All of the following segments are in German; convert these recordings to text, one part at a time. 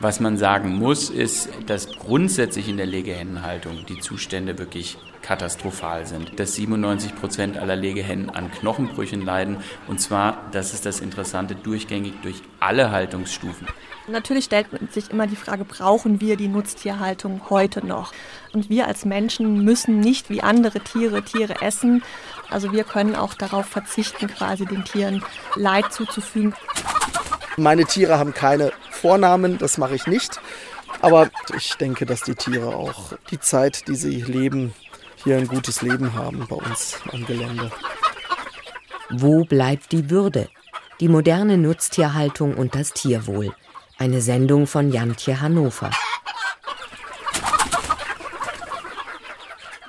Was man sagen muss, ist, dass grundsätzlich in der Legehennenhaltung die Zustände wirklich katastrophal sind. Dass 97 Prozent aller Legehennen an Knochenbrüchen leiden. Und zwar, das ist das Interessante, durchgängig durch alle Haltungsstufen. Natürlich stellt man sich immer die Frage, brauchen wir die Nutztierhaltung heute noch? Und wir als Menschen müssen nicht wie andere Tiere Tiere essen. Also wir können auch darauf verzichten, quasi den Tieren Leid zuzufügen. Meine Tiere haben keine Vornamen, das mache ich nicht. Aber ich denke, dass die Tiere auch die Zeit, die sie leben, hier ein gutes Leben haben bei uns am Gelände. Wo bleibt die Würde? Die moderne Nutztierhaltung und das Tierwohl. Eine Sendung von Jantje Hannover.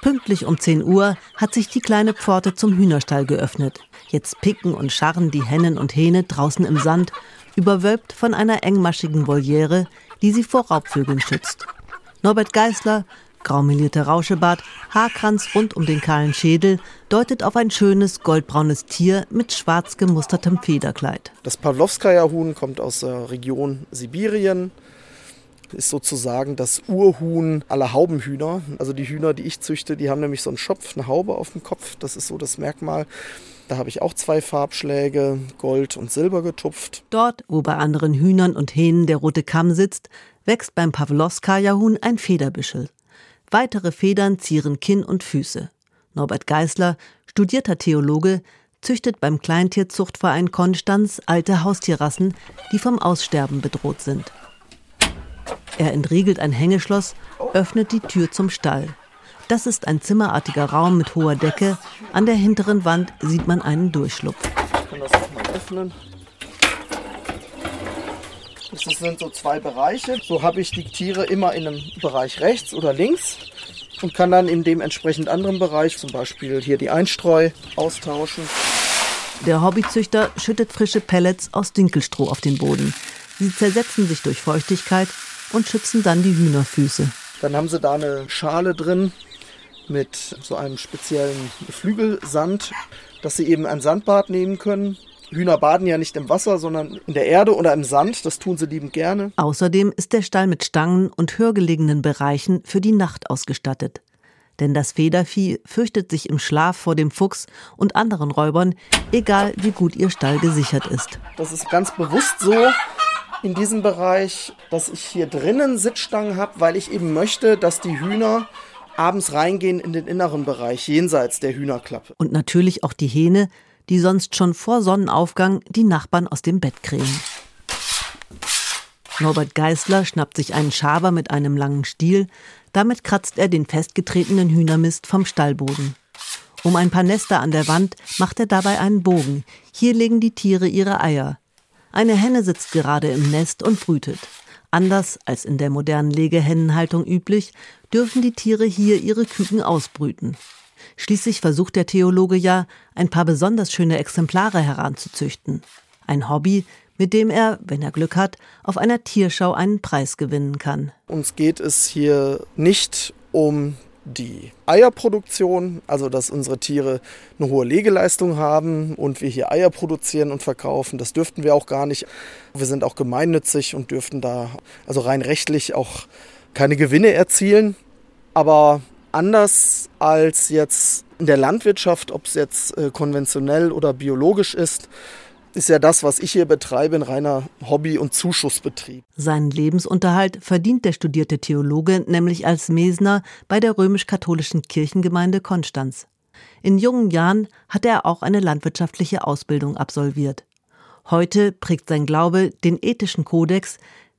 Pünktlich um 10 Uhr hat sich die kleine Pforte zum Hühnerstall geöffnet. Jetzt picken und scharren die Hennen und Hähne draußen im Sand, überwölbt von einer engmaschigen Voliere, die sie vor Raubvögeln schützt. Norbert Geißler, graumelierter Rauschebart, Haarkranz rund um den kahlen Schädel, deutet auf ein schönes goldbraunes Tier mit schwarz gemustertem Federkleid. Das Pawlowskaja-Huhn kommt aus der Region Sibirien, ist sozusagen das Urhuhn aller Haubenhühner. Also die Hühner, die ich züchte, die haben nämlich so einen Schopf, eine Haube auf dem Kopf. Das ist so das Merkmal. Da habe ich auch zwei Farbschläge, Gold und Silber getupft. Dort, wo bei anderen Hühnern und Hähnen der rote Kamm sitzt, wächst beim Pawlowskaja-Huhn ein Federbüschel. Weitere Federn zieren Kinn und Füße. Norbert Geißler, studierter Theologe, züchtet beim Kleintierzuchtverein Konstanz alte Haustierrassen, die vom Aussterben bedroht sind. Er entriegelt ein Hängeschloss, öffnet die Tür zum Stall. Das ist ein zimmerartiger Raum mit hoher Decke. An der hinteren Wand sieht man einen Durchschlupf. Ich kann das auch mal öffnen. Das sind so zwei Bereiche. So habe ich die Tiere immer in einem Bereich rechts oder links und kann dann in dem entsprechend anderen Bereich, zum Beispiel hier die Einstreu, austauschen. Der Hobbyzüchter schüttet frische Pellets aus Dinkelstroh auf den Boden. Sie zersetzen sich durch Feuchtigkeit und schützen dann die Hühnerfüße. Dann haben sie da eine Schale drin mit so einem speziellen Flügelsand, dass sie eben ein Sandbad nehmen können. Hühner baden ja nicht im Wasser, sondern in der Erde oder im Sand. Das tun sie liebend gerne. Außerdem ist der Stall mit Stangen und höhergelegenen Bereichen für die Nacht ausgestattet. Denn das Federvieh fürchtet sich im Schlaf vor dem Fuchs und anderen Räubern, egal wie gut ihr Stall gesichert ist. Das ist ganz bewusst so, in diesem Bereich, dass ich hier drinnen Sitzstangen habe, weil ich eben möchte, dass die Hühner abends reingehen in den inneren Bereich, jenseits der Hühnerklappe. Und natürlich auch die Hähne, die sonst schon vor Sonnenaufgang die Nachbarn aus dem Bett krähen. Norbert Geißler schnappt sich einen Schaber mit einem langen Stiel, damit kratzt er den festgetretenen Hühnermist vom Stallboden. Um ein paar Nester an der Wand macht er dabei einen Bogen. Hier legen die Tiere ihre Eier. Eine Henne sitzt gerade im Nest und brütet. Anders als in der modernen Legehennenhaltung üblich, dürfen die Tiere hier ihre Küken ausbrüten. Schließlich versucht der Theologe ja, ein paar besonders schöne Exemplare heranzuzüchten. Ein Hobby, mit dem er, wenn er Glück hat, auf einer Tierschau einen Preis gewinnen kann. Uns geht es hier nicht um die Eierproduktion, also dass unsere Tiere eine hohe Legeleistung haben und wir hier Eier produzieren und verkaufen. Das dürften wir auch gar nicht. Wir sind auch gemeinnützig und dürften da also rein rechtlich auch keine Gewinne erzielen. Aber anders als jetzt in der Landwirtschaft, ob es jetzt äh, konventionell oder biologisch ist, ist ja das, was ich hier betreibe, ein reiner Hobby- und Zuschussbetrieb. Seinen Lebensunterhalt verdient der studierte Theologe nämlich als Mesner bei der römisch-katholischen Kirchengemeinde Konstanz. In jungen Jahren hat er auch eine landwirtschaftliche Ausbildung absolviert. Heute prägt sein Glaube den ethischen Kodex,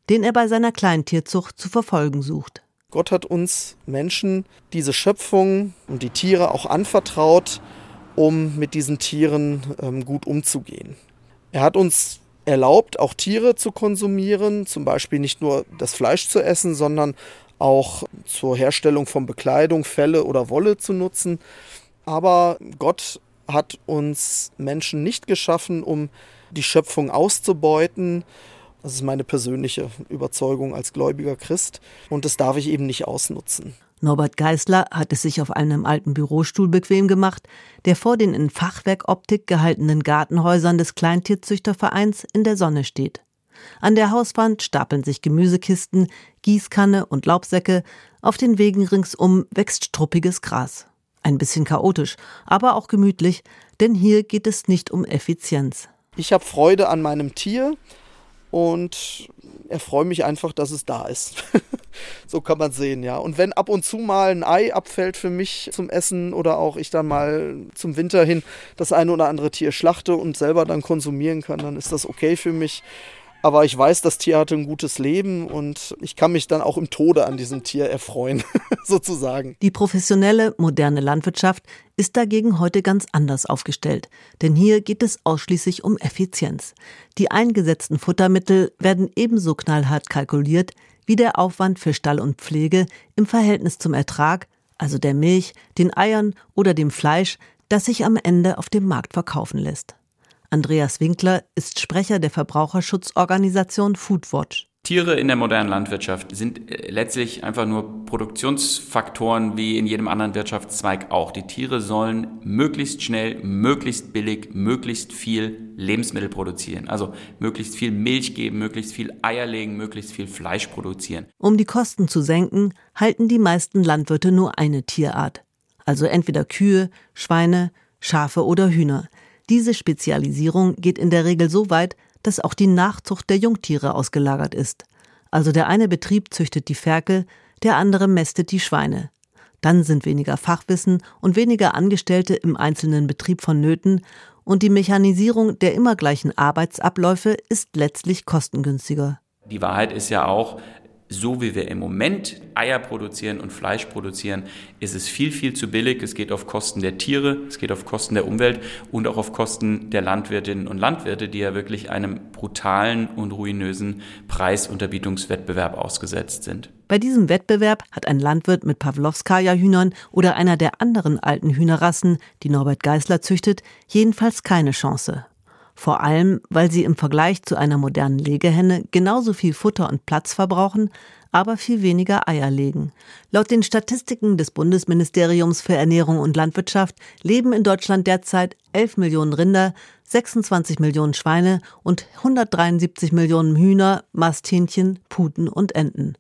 den er bei seiner Kleintierzucht zu verfolgen sucht. Gott hat uns Menschen diese Schöpfung und die Tiere auch anvertraut, um mit diesen Tieren ähm, gut umzugehen. Er hat uns erlaubt, auch Tiere zu konsumieren, zum Beispiel nicht nur das Fleisch zu essen, sondern auch zur Herstellung von Bekleidung, Felle oder Wolle zu nutzen. Aber Gott hat uns Menschen nicht geschaffen, um die Schöpfung auszubeuten. Das ist meine persönliche Überzeugung als gläubiger Christ. Und das darf ich eben nicht ausnutzen. Norbert Geißler hat es sich auf einem alten Bürostuhl bequem gemacht, der vor den in Fachwerkoptik gehaltenen Gartenhäusern des Kleintierzüchtervereins in der Sonne steht. An der Hauswand stapeln sich Gemüsekisten, Gießkanne und Laubsäcke, auf den Wegen ringsum wächst struppiges Gras. Ein bisschen chaotisch, aber auch gemütlich, denn hier geht es nicht um Effizienz. Ich habe Freude an meinem Tier und erfreue mich einfach, dass es da ist. so kann man sehen, ja. Und wenn ab und zu mal ein Ei abfällt für mich zum Essen oder auch ich dann mal zum Winter hin das eine oder andere Tier schlachte und selber dann konsumieren kann, dann ist das okay für mich. Aber ich weiß, das Tier hatte ein gutes Leben und ich kann mich dann auch im Tode an diesem Tier erfreuen, sozusagen. Die professionelle, moderne Landwirtschaft ist dagegen heute ganz anders aufgestellt. Denn hier geht es ausschließlich um Effizienz. Die eingesetzten Futtermittel werden ebenso knallhart kalkuliert wie der Aufwand für Stall und Pflege im Verhältnis zum Ertrag, also der Milch, den Eiern oder dem Fleisch, das sich am Ende auf dem Markt verkaufen lässt. Andreas Winkler ist Sprecher der Verbraucherschutzorganisation Foodwatch. Tiere in der modernen Landwirtschaft sind äh, letztlich einfach nur Produktionsfaktoren wie in jedem anderen Wirtschaftszweig auch. Die Tiere sollen möglichst schnell, möglichst billig, möglichst viel Lebensmittel produzieren. Also möglichst viel Milch geben, möglichst viel Eier legen, möglichst viel Fleisch produzieren. Um die Kosten zu senken, halten die meisten Landwirte nur eine Tierart. Also entweder Kühe, Schweine, Schafe oder Hühner. Diese Spezialisierung geht in der Regel so weit, dass auch die Nachzucht der Jungtiere ausgelagert ist. Also der eine Betrieb züchtet die Ferkel, der andere mästet die Schweine. Dann sind weniger Fachwissen und weniger Angestellte im einzelnen Betrieb vonnöten und die Mechanisierung der immer gleichen Arbeitsabläufe ist letztlich kostengünstiger. Die Wahrheit ist ja auch, so wie wir im Moment Eier produzieren und Fleisch produzieren, ist es viel, viel zu billig. Es geht auf Kosten der Tiere, es geht auf Kosten der Umwelt und auch auf Kosten der Landwirtinnen und Landwirte, die ja wirklich einem brutalen und ruinösen Preisunterbietungswettbewerb ausgesetzt sind. Bei diesem Wettbewerb hat ein Landwirt mit Pawlowskaja-Hühnern oder einer der anderen alten Hühnerrassen, die Norbert Geißler züchtet, jedenfalls keine Chance. Vor allem, weil sie im Vergleich zu einer modernen Legehenne genauso viel Futter und Platz verbrauchen, aber viel weniger Eier legen. Laut den Statistiken des Bundesministeriums für Ernährung und Landwirtschaft leben in Deutschland derzeit 11 Millionen Rinder, 26 Millionen Schweine und 173 Millionen Hühner, Masthähnchen, Puten und Enten.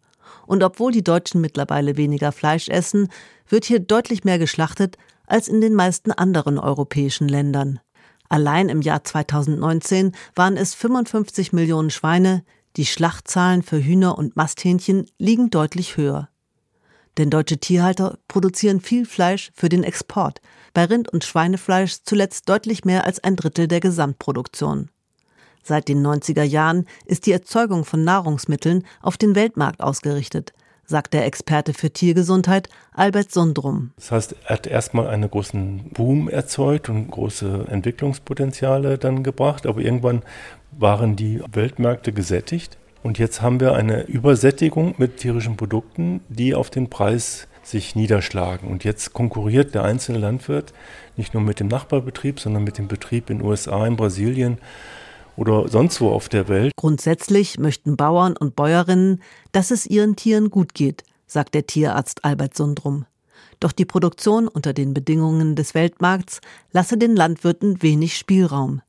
Und obwohl die Deutschen mittlerweile weniger Fleisch essen, wird hier deutlich mehr geschlachtet als in den meisten anderen europäischen Ländern. Allein im Jahr 2019 waren es 55 Millionen Schweine, die Schlachtzahlen für Hühner und Masthähnchen liegen deutlich höher. Denn deutsche Tierhalter produzieren viel Fleisch für den Export, bei Rind- und Schweinefleisch zuletzt deutlich mehr als ein Drittel der Gesamtproduktion. Seit den 90er Jahren ist die Erzeugung von Nahrungsmitteln auf den Weltmarkt ausgerichtet, sagt der Experte für Tiergesundheit Albert Sundrum. Das heißt, er hat erstmal einen großen Boom erzeugt und große Entwicklungspotenziale dann gebracht, aber irgendwann waren die Weltmärkte gesättigt und jetzt haben wir eine Übersättigung mit tierischen Produkten, die auf den Preis sich niederschlagen. Und jetzt konkurriert der einzelne Landwirt nicht nur mit dem Nachbarbetrieb, sondern mit dem Betrieb in den USA, in Brasilien oder sonst wo auf der Welt. Grundsätzlich möchten Bauern und Bäuerinnen, dass es ihren Tieren gut geht, sagt der Tierarzt Albert Sundrum. Doch die Produktion unter den Bedingungen des Weltmarkts lasse den Landwirten wenig Spielraum.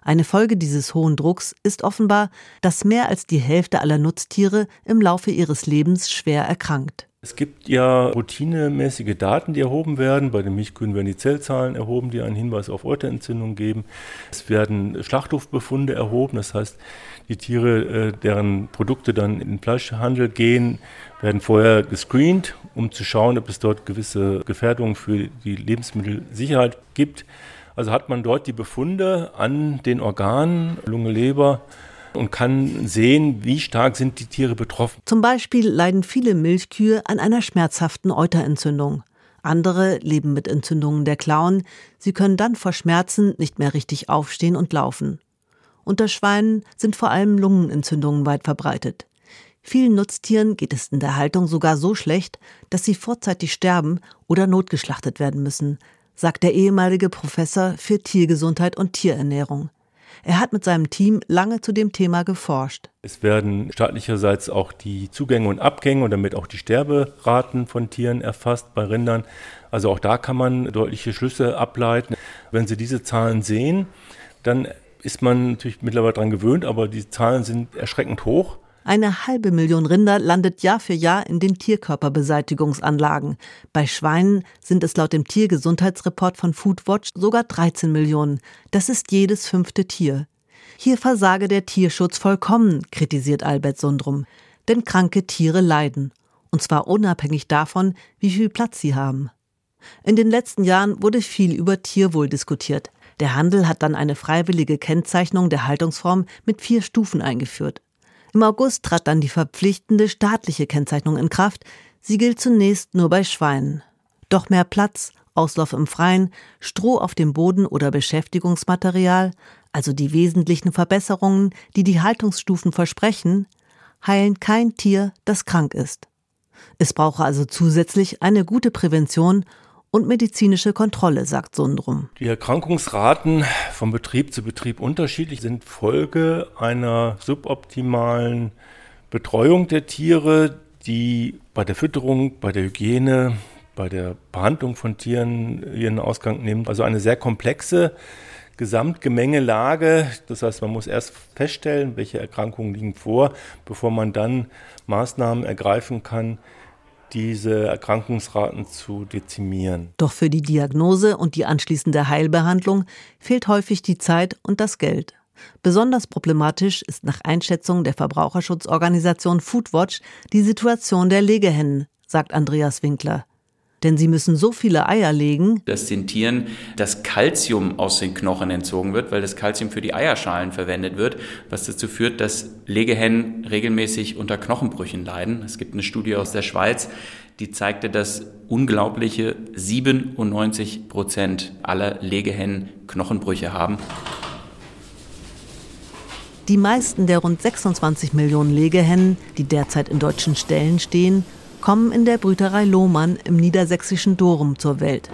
Eine Folge dieses hohen Drucks ist offenbar, dass mehr als die Hälfte aller Nutztiere im Laufe ihres Lebens schwer erkrankt. Es gibt ja routinemäßige Daten, die erhoben werden. Bei den Milchkühen werden die Zellzahlen erhoben, die einen Hinweis auf Euterentzündung geben. Es werden Schlachthofbefunde erhoben, das heißt, die Tiere, äh, deren Produkte dann in den Fleischhandel gehen, werden vorher gescreent, um zu schauen, ob es dort gewisse Gefährdungen für die Lebensmittelsicherheit gibt. Also hat man dort die Befunde an den Organen, Lunge, Leber, und kann sehen, wie stark sind die Tiere betroffen. Zum Beispiel leiden viele Milchkühe an einer schmerzhaften Euterentzündung. Andere leben mit Entzündungen der Klauen. Sie können dann vor Schmerzen nicht mehr richtig aufstehen und laufen. Unter Schweinen sind vor allem Lungenentzündungen weit verbreitet. Vielen Nutztieren geht es in der Haltung sogar so schlecht, dass sie vorzeitig sterben oder notgeschlachtet werden müssen, sagt der ehemalige Professor für Tiergesundheit und Tierernährung. Er hat mit seinem Team lange zu dem Thema geforscht. Es werden staatlicherseits auch die Zugänge und Abgänge und damit auch die Sterberaten von Tieren erfasst bei Rindern. Also auch da kann man deutliche Schlüsse ableiten. Wenn Sie diese Zahlen sehen, dann ist man natürlich mittlerweile daran gewöhnt, aber die Zahlen sind erschreckend hoch. Eine halbe Million Rinder landet Jahr für Jahr in den Tierkörperbeseitigungsanlagen. Bei Schweinen sind es laut dem Tiergesundheitsreport von Foodwatch sogar 13 Millionen. Das ist jedes fünfte Tier. Hier versage der Tierschutz vollkommen, kritisiert Albert Sundrum. Denn kranke Tiere leiden. Und zwar unabhängig davon, wie viel Platz sie haben. In den letzten Jahren wurde viel über Tierwohl diskutiert. Der Handel hat dann eine freiwillige Kennzeichnung der Haltungsform mit vier Stufen eingeführt. Im August trat dann die verpflichtende staatliche Kennzeichnung in Kraft. Sie gilt zunächst nur bei Schweinen. Doch mehr Platz, Auslauf im Freien, Stroh auf dem Boden oder Beschäftigungsmaterial, also die wesentlichen Verbesserungen, die die Haltungsstufen versprechen, heilen kein Tier, das krank ist. Es brauche also zusätzlich eine gute Prävention und medizinische Kontrolle, sagt Sundrum. Die Erkrankungsraten vom Betrieb zu Betrieb unterschiedlich sind Folge einer suboptimalen Betreuung der Tiere, die bei der Fütterung, bei der Hygiene, bei der Behandlung von Tieren ihren Ausgang nimmt. Also eine sehr komplexe Gesamtgemengelage. Das heißt, man muss erst feststellen, welche Erkrankungen liegen vor, bevor man dann Maßnahmen ergreifen kann, diese Erkrankungsraten zu dezimieren. Doch für die Diagnose und die anschließende Heilbehandlung fehlt häufig die Zeit und das Geld. Besonders problematisch ist nach Einschätzung der Verbraucherschutzorganisation Foodwatch die Situation der Legehennen, sagt Andreas Winkler denn sie müssen so viele Eier legen, dass den Tieren das Kalzium aus den Knochen entzogen wird, weil das Kalzium für die Eierschalen verwendet wird, was dazu führt, dass Legehennen regelmäßig unter Knochenbrüchen leiden. Es gibt eine Studie aus der Schweiz, die zeigte, dass unglaubliche 97 Prozent aller Legehennen Knochenbrüche haben. Die meisten der rund 26 Millionen Legehennen, die derzeit in deutschen Ställen stehen, kommen in der Brüterei Lohmann im niedersächsischen Dorum zur Welt.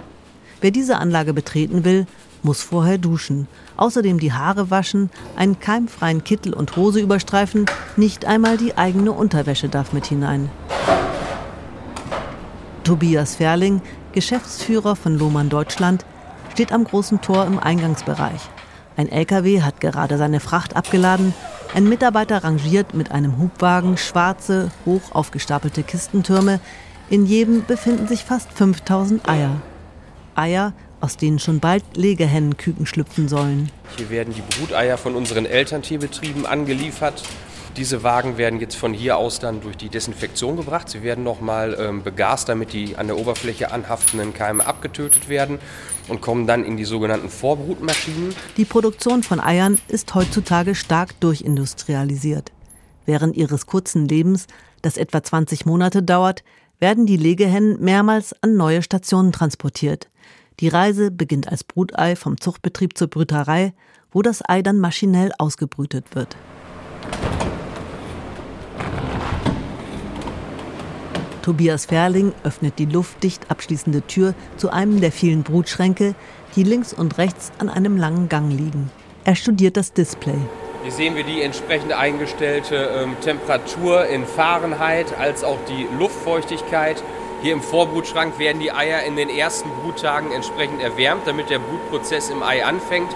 Wer diese Anlage betreten will, muss vorher duschen, außerdem die Haare waschen, einen keimfreien Kittel und Hose überstreifen, nicht einmal die eigene Unterwäsche darf mit hinein. Tobias Ferling, Geschäftsführer von Lohmann Deutschland, steht am großen Tor im Eingangsbereich. Ein LKW hat gerade seine Fracht abgeladen ein Mitarbeiter rangiert mit einem Hubwagen schwarze, hoch aufgestapelte Kistentürme. In jedem befinden sich fast 5000 Eier. Eier, aus denen schon bald Legehennenküken schlüpfen sollen. Hier werden die Bruteier von unseren Elterntierbetrieben angeliefert. Diese Wagen werden jetzt von hier aus dann durch die Desinfektion gebracht. Sie werden nochmal ähm, begast, damit die an der Oberfläche anhaftenden Keime abgetötet werden und kommen dann in die sogenannten Vorbrutmaschinen. Die Produktion von Eiern ist heutzutage stark durchindustrialisiert. Während ihres kurzen Lebens, das etwa 20 Monate dauert, werden die Legehennen mehrmals an neue Stationen transportiert. Die Reise beginnt als Brutei vom Zuchtbetrieb zur Brüterei, wo das Ei dann maschinell ausgebrütet wird. Tobias Ferling öffnet die luftdicht abschließende Tür zu einem der vielen Brutschränke, die links und rechts an einem langen Gang liegen. Er studiert das Display. Hier sehen wir die entsprechend eingestellte ähm, Temperatur in Fahrenheit als auch die Luftfeuchtigkeit. Hier im Vorbrutschrank werden die Eier in den ersten Bruttagen entsprechend erwärmt, damit der Brutprozess im Ei anfängt.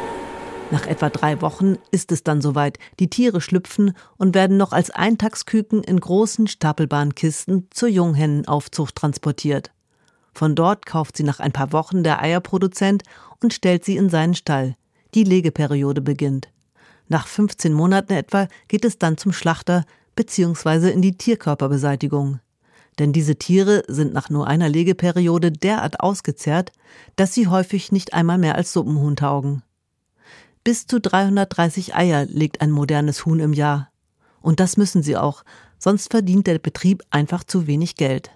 Nach etwa drei Wochen ist es dann soweit. Die Tiere schlüpfen und werden noch als Eintagsküken in großen Stapelbahnkisten zur Junghennenaufzucht transportiert. Von dort kauft sie nach ein paar Wochen der Eierproduzent und stellt sie in seinen Stall. Die Legeperiode beginnt. Nach 15 Monaten etwa geht es dann zum Schlachter bzw. in die Tierkörperbeseitigung. Denn diese Tiere sind nach nur einer Legeperiode derart ausgezehrt, dass sie häufig nicht einmal mehr als Suppenhuhn taugen. Bis zu 330 Eier legt ein modernes Huhn im Jahr. Und das müssen sie auch, sonst verdient der Betrieb einfach zu wenig Geld.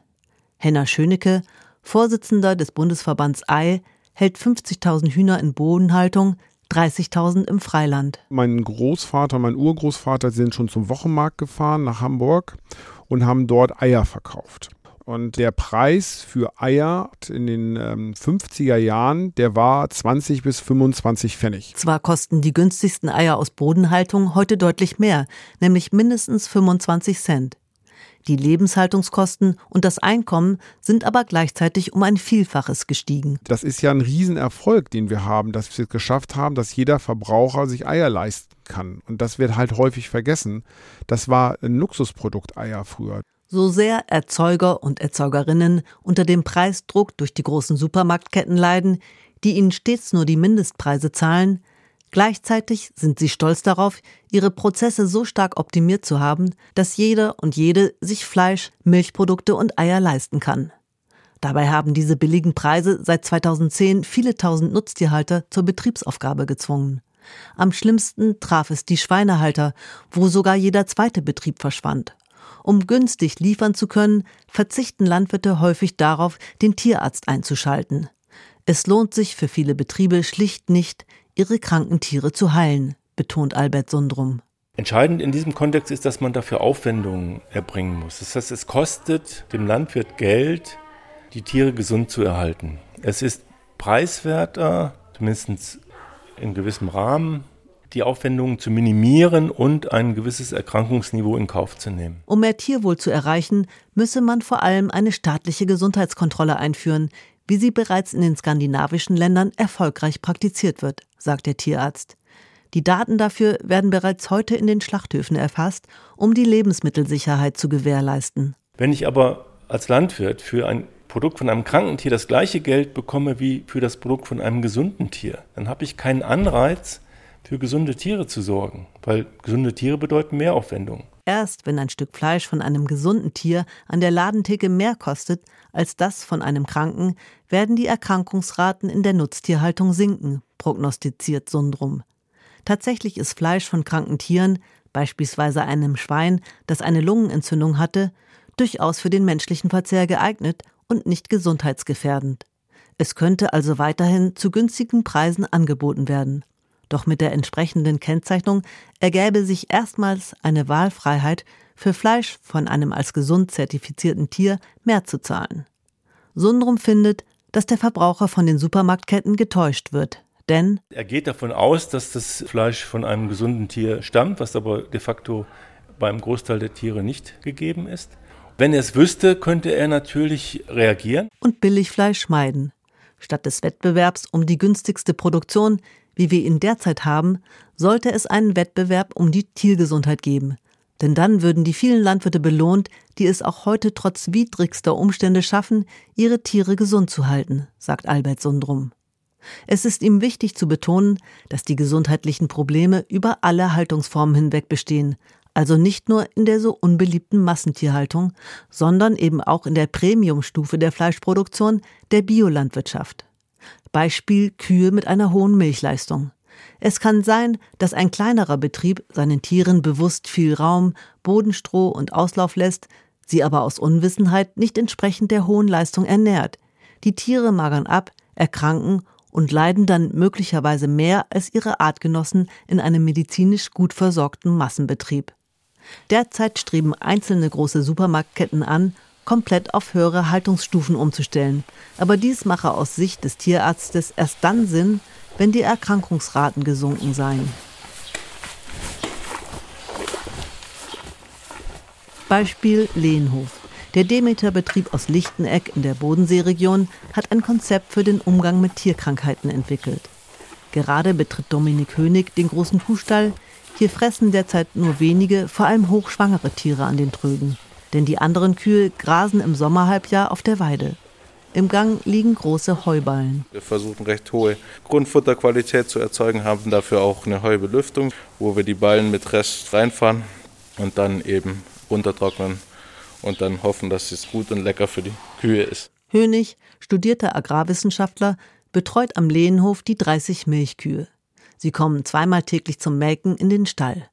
Henna Schönecke, Vorsitzender des Bundesverbands Ei, hält 50.000 Hühner in Bodenhaltung, 30.000 im Freiland. Mein Großvater, mein Urgroßvater sind schon zum Wochenmarkt gefahren nach Hamburg und haben dort Eier verkauft. Und der Preis für Eier in den ähm, 50er Jahren, der war 20 bis 25 Pfennig. Zwar kosten die günstigsten Eier aus Bodenhaltung heute deutlich mehr, nämlich mindestens 25 Cent. Die Lebenshaltungskosten und das Einkommen sind aber gleichzeitig um ein Vielfaches gestiegen. Das ist ja ein Riesenerfolg, den wir haben, dass wir es geschafft haben, dass jeder Verbraucher sich Eier leisten kann. Und das wird halt häufig vergessen. Das war ein Luxusprodukt Eier früher. So sehr Erzeuger und Erzeugerinnen unter dem Preisdruck durch die großen Supermarktketten leiden, die ihnen stets nur die Mindestpreise zahlen, Gleichzeitig sind sie stolz darauf, ihre Prozesse so stark optimiert zu haben, dass jeder und jede sich Fleisch, Milchprodukte und Eier leisten kann. Dabei haben diese billigen Preise seit 2010 viele tausend Nutztierhalter zur Betriebsaufgabe gezwungen. Am schlimmsten traf es die Schweinehalter, wo sogar jeder zweite Betrieb verschwand. Um günstig liefern zu können, verzichten Landwirte häufig darauf, den Tierarzt einzuschalten. Es lohnt sich für viele Betriebe schlicht nicht, ihre kranken Tiere zu heilen, betont Albert Sundrum. Entscheidend in diesem Kontext ist, dass man dafür Aufwendungen erbringen muss. Das heißt, es kostet dem Landwirt Geld, die Tiere gesund zu erhalten. Es ist preiswerter, zumindest in gewissem Rahmen, die Aufwendungen zu minimieren und ein gewisses Erkrankungsniveau in Kauf zu nehmen. Um mehr Tierwohl zu erreichen, müsse man vor allem eine staatliche Gesundheitskontrolle einführen, wie sie bereits in den skandinavischen Ländern erfolgreich praktiziert wird, sagt der Tierarzt. Die Daten dafür werden bereits heute in den Schlachthöfen erfasst, um die Lebensmittelsicherheit zu gewährleisten. Wenn ich aber als Landwirt für ein Produkt von einem kranken Tier das gleiche Geld bekomme wie für das Produkt von einem gesunden Tier, dann habe ich keinen Anreiz, für gesunde Tiere zu sorgen, weil gesunde Tiere bedeuten Mehraufwendungen. Erst wenn ein Stück Fleisch von einem gesunden Tier an der Ladentheke mehr kostet als das von einem kranken, werden die Erkrankungsraten in der Nutztierhaltung sinken, prognostiziert Sundrum. Tatsächlich ist Fleisch von kranken Tieren, beispielsweise einem Schwein, das eine Lungenentzündung hatte, durchaus für den menschlichen Verzehr geeignet und nicht gesundheitsgefährdend. Es könnte also weiterhin zu günstigen Preisen angeboten werden. Doch mit der entsprechenden Kennzeichnung ergäbe sich erstmals eine Wahlfreiheit für Fleisch von einem als gesund zertifizierten Tier mehr zu zahlen. Sundrum findet, dass der Verbraucher von den Supermarktketten getäuscht wird, denn er geht davon aus, dass das Fleisch von einem gesunden Tier stammt, was aber de facto beim Großteil der Tiere nicht gegeben ist. Wenn er es wüsste, könnte er natürlich reagieren und Billigfleisch meiden. Statt des Wettbewerbs um die günstigste Produktion wie wir ihn derzeit haben, sollte es einen Wettbewerb um die Tiergesundheit geben. Denn dann würden die vielen Landwirte belohnt, die es auch heute trotz widrigster Umstände schaffen, ihre Tiere gesund zu halten, sagt Albert Sundrum. Es ist ihm wichtig zu betonen, dass die gesundheitlichen Probleme über alle Haltungsformen hinweg bestehen, also nicht nur in der so unbeliebten Massentierhaltung, sondern eben auch in der Premiumstufe der Fleischproduktion, der Biolandwirtschaft. Beispiel Kühe mit einer hohen Milchleistung. Es kann sein, dass ein kleinerer Betrieb seinen Tieren bewusst viel Raum, Bodenstroh und Auslauf lässt, sie aber aus Unwissenheit nicht entsprechend der hohen Leistung ernährt. Die Tiere magern ab, erkranken und leiden dann möglicherweise mehr als ihre Artgenossen in einem medizinisch gut versorgten Massenbetrieb. Derzeit streben einzelne große Supermarktketten an, komplett auf höhere Haltungsstufen umzustellen. Aber dies mache aus Sicht des Tierarztes erst dann Sinn, wenn die Erkrankungsraten gesunken seien. Beispiel Lehnhof. Der Demeter-Betrieb aus Lichteneck in der Bodenseeregion hat ein Konzept für den Umgang mit Tierkrankheiten entwickelt. Gerade betritt Dominik Hönig den großen Kuhstall. Hier fressen derzeit nur wenige, vor allem hochschwangere Tiere an den Trögen denn die anderen Kühe grasen im Sommerhalbjahr auf der Weide. Im Gang liegen große Heuballen. Wir versuchen recht hohe Grundfutterqualität zu erzeugen, haben dafür auch eine Heubelüftung, wo wir die Ballen mit Rest reinfahren und dann eben runtertrocknen und dann hoffen, dass es gut und lecker für die Kühe ist. Hönig, studierter Agrarwissenschaftler, betreut am Lehenhof die 30 Milchkühe. Sie kommen zweimal täglich zum Melken in den Stall.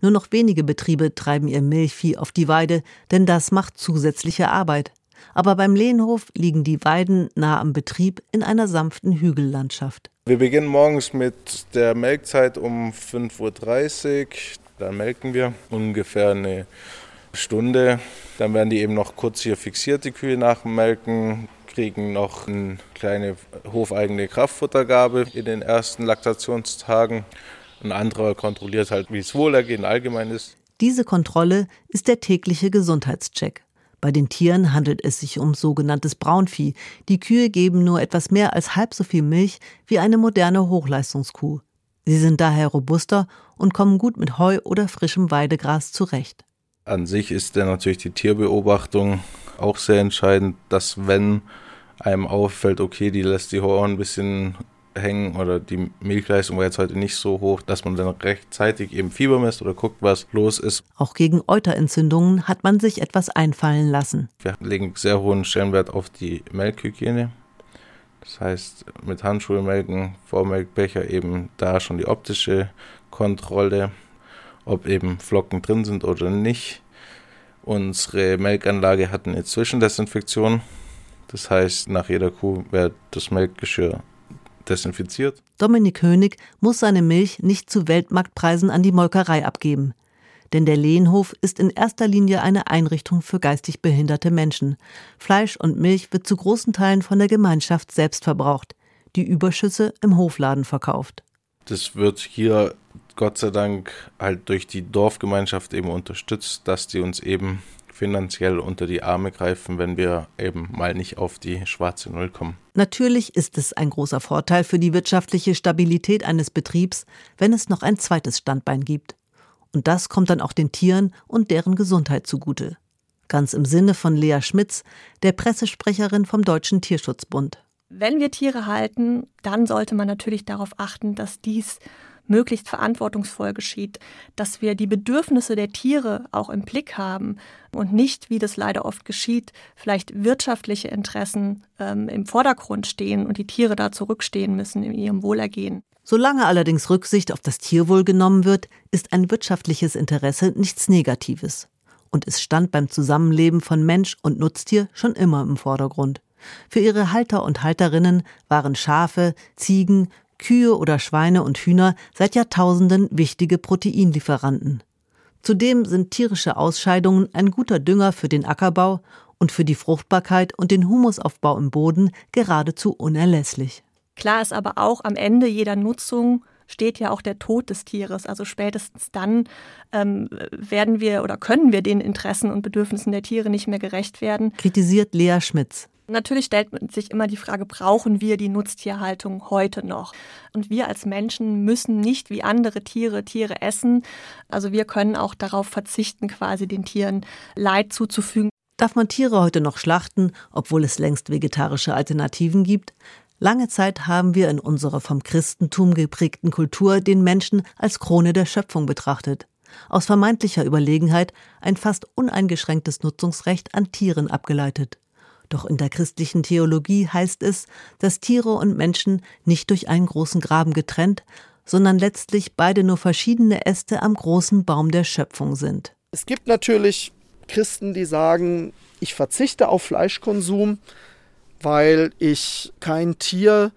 Nur noch wenige Betriebe treiben ihr Milchvieh auf die Weide, denn das macht zusätzliche Arbeit. Aber beim Lehnhof liegen die Weiden nah am Betrieb in einer sanften Hügellandschaft. Wir beginnen morgens mit der Melkzeit um 5.30 Uhr. Dann melken wir ungefähr eine Stunde. Dann werden die eben noch kurz hier fixiert, die Kühe nach dem Melken, kriegen noch eine kleine hofeigene Kraftfuttergabe in den ersten Laktationstagen. Ein anderer kontrolliert halt, wie das Wohlergehen allgemein ist. Diese Kontrolle ist der tägliche Gesundheitscheck. Bei den Tieren handelt es sich um sogenanntes Braunvieh. Die Kühe geben nur etwas mehr als halb so viel Milch wie eine moderne Hochleistungskuh. Sie sind daher robuster und kommen gut mit Heu oder frischem Weidegras zurecht. An sich ist dann natürlich die Tierbeobachtung auch sehr entscheidend, dass wenn einem auffällt, okay, die lässt die Horn ein bisschen hängen oder die Milchleistung war jetzt heute nicht so hoch, dass man dann rechtzeitig eben Fieber misst oder guckt, was los ist. Auch gegen Euterentzündungen hat man sich etwas einfallen lassen. Wir legen sehr hohen Stellenwert auf die Melkhygiene. Das heißt, mit Handschuhe melken, Vormelkbecher eben da schon die optische Kontrolle, ob eben Flocken drin sind oder nicht. Unsere Melkanlage hat eine Zwischendesinfektion. Das heißt, nach jeder Kuh wird das Melkgeschirr desinfiziert. Dominik Hönig muss seine Milch nicht zu Weltmarktpreisen an die Molkerei abgeben. Denn der Lehenhof ist in erster Linie eine Einrichtung für geistig behinderte Menschen. Fleisch und Milch wird zu großen Teilen von der Gemeinschaft selbst verbraucht, die Überschüsse im Hofladen verkauft. Das wird hier Gott sei Dank halt durch die Dorfgemeinschaft eben unterstützt, dass die uns eben finanziell unter die Arme greifen, wenn wir eben mal nicht auf die schwarze Null kommen. Natürlich ist es ein großer Vorteil für die wirtschaftliche Stabilität eines Betriebs, wenn es noch ein zweites Standbein gibt. Und das kommt dann auch den Tieren und deren Gesundheit zugute. Ganz im Sinne von Lea Schmitz, der Pressesprecherin vom Deutschen Tierschutzbund. Wenn wir Tiere halten, dann sollte man natürlich darauf achten, dass dies möglichst verantwortungsvoll geschieht, dass wir die Bedürfnisse der Tiere auch im Blick haben und nicht, wie das leider oft geschieht, vielleicht wirtschaftliche Interessen ähm, im Vordergrund stehen und die Tiere da zurückstehen müssen in ihrem Wohlergehen. Solange allerdings Rücksicht auf das Tierwohl genommen wird, ist ein wirtschaftliches Interesse nichts Negatives. Und es stand beim Zusammenleben von Mensch und Nutztier schon immer im Vordergrund. Für ihre Halter und Halterinnen waren Schafe, Ziegen, Kühe oder Schweine und Hühner seit Jahrtausenden wichtige Proteinlieferanten. Zudem sind tierische Ausscheidungen ein guter Dünger für den Ackerbau und für die Fruchtbarkeit und den Humusaufbau im Boden geradezu unerlässlich. Klar ist aber auch, am Ende jeder Nutzung steht ja auch der Tod des Tieres. Also spätestens dann ähm, werden wir oder können wir den Interessen und Bedürfnissen der Tiere nicht mehr gerecht werden. Kritisiert Lea Schmitz. Natürlich stellt man sich immer die Frage, brauchen wir die Nutztierhaltung heute noch? Und wir als Menschen müssen nicht wie andere Tiere Tiere essen. Also wir können auch darauf verzichten, quasi den Tieren Leid zuzufügen. Darf man Tiere heute noch schlachten, obwohl es längst vegetarische Alternativen gibt? Lange Zeit haben wir in unserer vom Christentum geprägten Kultur den Menschen als Krone der Schöpfung betrachtet. Aus vermeintlicher Überlegenheit ein fast uneingeschränktes Nutzungsrecht an Tieren abgeleitet. Doch in der christlichen Theologie heißt es, dass Tiere und Menschen nicht durch einen großen Graben getrennt, sondern letztlich beide nur verschiedene Äste am großen Baum der Schöpfung sind. Es gibt natürlich Christen, die sagen, ich verzichte auf Fleischkonsum, weil ich kein Tier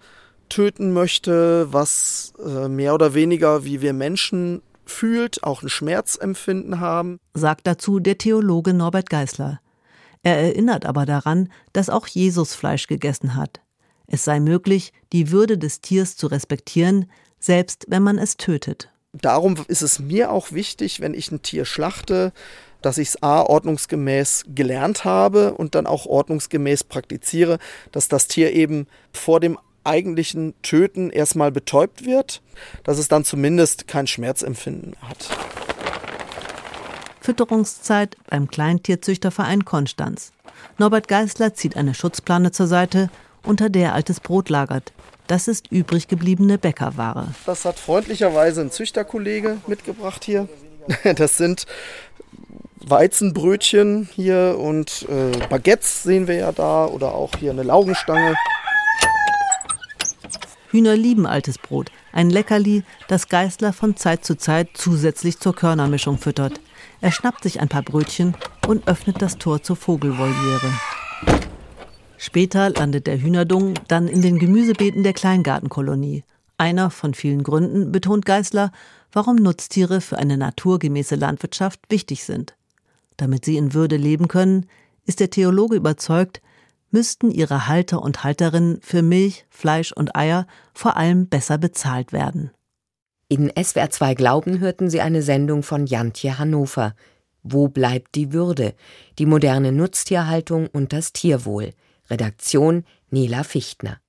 töten möchte, was äh, mehr oder weniger wie wir Menschen fühlt, auch ein Schmerzempfinden haben. Sagt dazu der Theologe Norbert Geisler. Er erinnert aber daran, dass auch Jesus Fleisch gegessen hat. Es sei möglich, die Würde des Tiers zu respektieren, selbst wenn man es tötet. Darum ist es mir auch wichtig, wenn ich ein Tier schlachte, dass ich es a ordnungsgemäß gelernt habe und dann auch ordnungsgemäß praktiziere, dass das Tier eben vor dem eigentlichen Töten erstmal betäubt wird, dass es dann zumindest kein Schmerzempfinden hat. Fütterungszeit beim Kleintierzüchterverein Konstanz. Norbert Geisler zieht eine Schutzplane zur Seite, unter der altes Brot lagert. Das ist übrig gebliebene Bäckerware. Das hat freundlicherweise ein Züchterkollege mitgebracht hier. Das sind Weizenbrötchen hier und äh, Baguettes sehen wir ja da oder auch hier eine Laugenstange. Hühner lieben altes Brot, ein Leckerli, das Geißler von Zeit zu Zeit zusätzlich zur Körnermischung füttert. Er schnappt sich ein paar Brötchen und öffnet das Tor zur Vogelvoliere. Später landet der Hühnerdung dann in den Gemüsebeeten der Kleingartenkolonie. Einer von vielen Gründen betont Geißler, warum Nutztiere für eine naturgemäße Landwirtschaft wichtig sind. Damit sie in Würde leben können, ist der Theologe überzeugt, müssten ihre Halter und Halterinnen für Milch, Fleisch und Eier vor allem besser bezahlt werden. In SWR 2 Glauben hörten Sie eine Sendung von Jantje Hannover. Wo bleibt die Würde? Die moderne Nutztierhaltung und das Tierwohl. Redaktion Nela Fichtner.